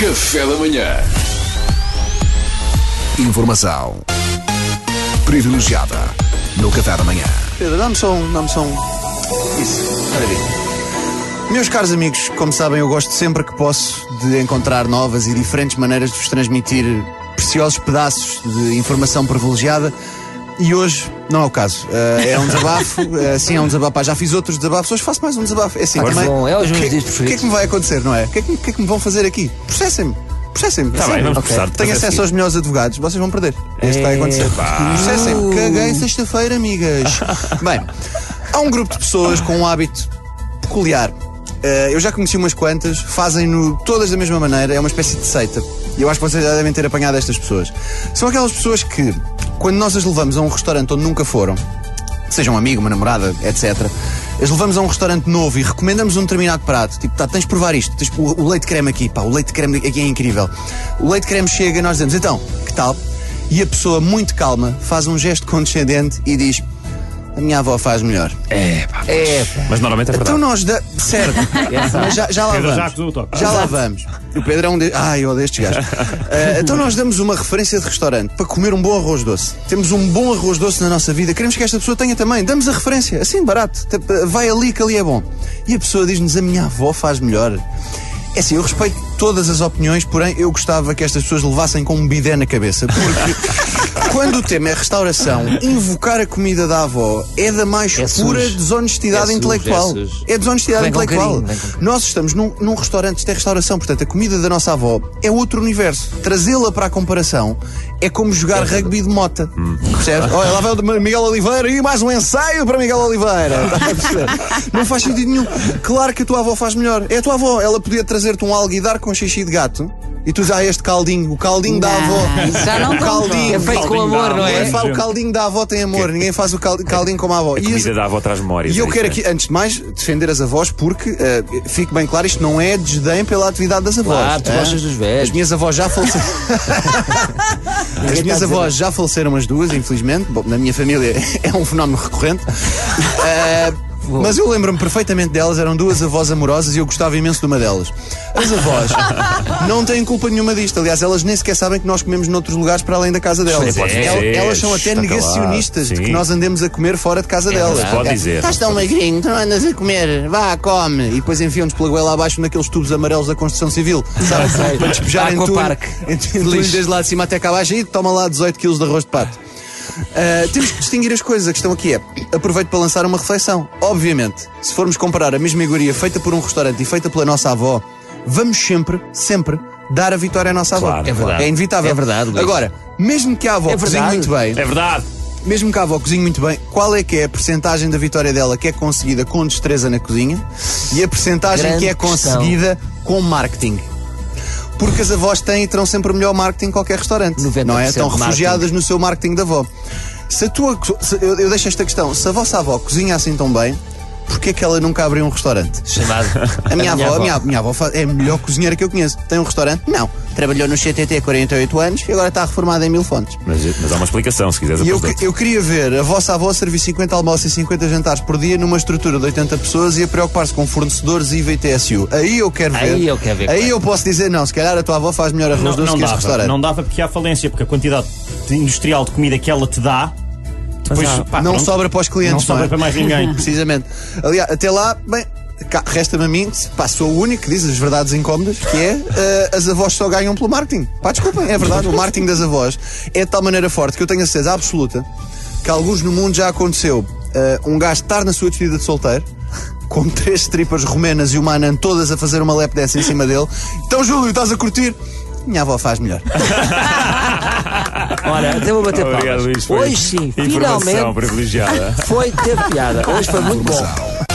Café da manhã. Informação privilegiada no Café da Manhã. Pedro, dá-me só um. Dá-me só um. Isso, maravilha. Meus caros amigos, como sabem, eu gosto sempre que posso de encontrar novas e diferentes maneiras de vos transmitir preciosos pedaços de informação privilegiada. E hoje não é o caso. Eh, é um desabafo. eh, sim, é um desabafo. Pá, já fiz outros desabafos, hoje faço mais um desabafo. É assim, também. bom, é meus que, dias o que é que me vai acontecer, não é? O que é que, que é que me vão fazer aqui? Processem-me. Processem-me. Tá bem, vamos Ok. processar-te, Tenho é acesso aos melhores advogados, vocês vão perder. É isto que vai acontecer. Processem-me. Caguei sexta-feira, amigas. Bem, há um grupo de pessoas com um hábito peculiar. Eh, eu já conheci umas quantas, fazem-no todas da mesma maneira, é uma espécie de seita. E eu acho que vocês já devem ter apanhado estas pessoas. São aquelas pessoas que, quando nós as levamos a um restaurante onde nunca foram, seja um amigo, uma namorada, etc. As levamos a um restaurante novo e recomendamos um determinado prato. Tipo, tá, tens de provar isto. Tens, o, o leite creme aqui, pá, o leite creme aqui é incrível. O leite creme chega e nós dizemos, então, que tal? E a pessoa, muito calma, faz um gesto condescendente e diz: A minha avó faz melhor. É, pá. É, pá. Mas normalmente é verdade. Então nós, da... certo, mas já, já lá Pedro vamos. já acusou o toque. Já lá vamos. O Pedro é um de... Ai, eu odeio estes gajos. Eh, então nós damos uma referência de restaurante para comer um bom arroz doce. Temos um bom arroz doce na nossa vida. Queremos que esta pessoa tenha também. Damos a referência. Assim, barato. Vai ali que ali é bom. E a pessoa diz-nos, a minha avó faz melhor. É assim, eu respeito todas as opiniões, porém eu gostava que estas pessoas levassem com um bidé na cabeça. Porque quando o tema é restauração, invocar a comida da avó é da mais É pura sujo. desonestidade É intelectual. é sujo. É desonestidade Vem intelectual. carinho. Nós estamos num, num restaurante, isto é restauração, portanto, a comida da nossa avó é outro universo. Trazê-la para a comparação é como jogar rugby de mota. Percebes? Olha, lá vai o de Miguel Oliveira e mais um ensaio para Miguel Oliveira. Perceber? Não faz sentido nenhum. Claro que a tua avó faz melhor. É a tua avó. Ela podia trazer-te um alguidar com xixi de gato. E tu já este caldinho, o caldinho da avó. já não o caldinho. É feito com amor, não é? O caldinho da avó tem amor, ninguém faz o cal- caldinho como a avó. A E comida da avó traz memórias. e eu é quero aqui, antes de mais, defender as avós porque, eh, fique bem claro, isto não é desdém pela atividade das avós. Claro, tu eh? gostas dos velhos. As minhas avós já faleceram. as minhas avós já faleceram as duas, infelizmente. Bom, na minha família é um fenómeno recorrente. Mas eu lembro-me perfeitamente delas, eram duas avós amorosas e eu gostava imenso de uma delas. As avós não têm culpa nenhuma disto. Aliás, elas nem sequer sabem que nós comemos noutros lugares para além da casa delas. Sim, El- elas são até está negacionistas de que nós andemos a comer fora de casa delas. verdade. Pode dizer. Estás tão magrinho, tu não andas a comer, vá, come. E depois enfiam-nos pela goela abaixo naqueles tubos amarelos da construção civil. Sabe? Para despejar em tudo. Aquapark. Em tudo, desde lá de cima até cá abaixo e toma lá 18 kg de arroz de pato. Uh, temos que distinguir as coisas. A questão aqui é: aproveito para lançar uma reflexão. Obviamente, se formos comparar a mesma iguaria feita por um restaurante e feita pela nossa avó, vamos sempre, sempre dar a vitória à nossa avó. Claro, É verdade. É inevitável. É verdade, Luís. Agora, mesmo que a avó É cozinhe muito bem, É verdade. mesmo que a avó cozinhe muito bem, qual é que é a percentagem da vitória dela que é conseguida com destreza na cozinha e a percentagem Grande que é questão. conseguida com marketing? Porque as avós têm e terão sempre o melhor marketing em qualquer restaurante. 90% Não é? Estão marketing. refugiadas no seu marketing da avó. Se a tua. se- eu, eu deixo esta questão. Se a vossa avó cozinha assim tão bem, porquê que ela nunca abriu um restaurante? Chamado. A minha, avó, a minha, a minha avó fa- é a melhor cozinheira que eu conheço. Tem um restaurante? Não. Trabalhou no CTT 48 anos e agora está reformada em mil fontes. Mas, mas há uma explicação, se quiseres. Eu, eu queria ver a vossa avó servir 50 almoços e 50 jantares por dia numa estrutura de 80 pessoas e a preocupar-se com fornecedores IVA e TSU. Aí eu quero ver. Aí eu quero ver, Aí claro. eu posso dizer, não, se calhar a tua avó faz melhor arroz Não, doce não que este dava, restaurante. não dava porque há falência, porque a quantidade de industrial de comida que ela te dá, depois pá, não pronto, sobra para os clientes, não sobra é? para mais ninguém. Precisamente. Aliás, até lá, bem, resta-me a mim, pá, sou o único que diz as verdades incómodas, que é eh, as avós só ganham pelo marketing. Pá, desculpem, é verdade, o marketing das avós é de tal maneira forte que eu tenho a certeza absoluta que alguns no mundo já aconteceu eh, um gajo estar na sua despedida de solteiro. Com três strippers romenas e uma anã todas a fazer uma lap dessa em cima dele. Então, Júlio, estás a curtir? Minha avó faz melhor. Olha, até vou bater Obrigado, palmas. Luís. Foi Hoje sim, Informação finalmente privilegiada. foi ter piada. Hoje foi muito bom.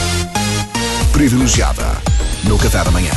Privilegiada no Café da Manhã.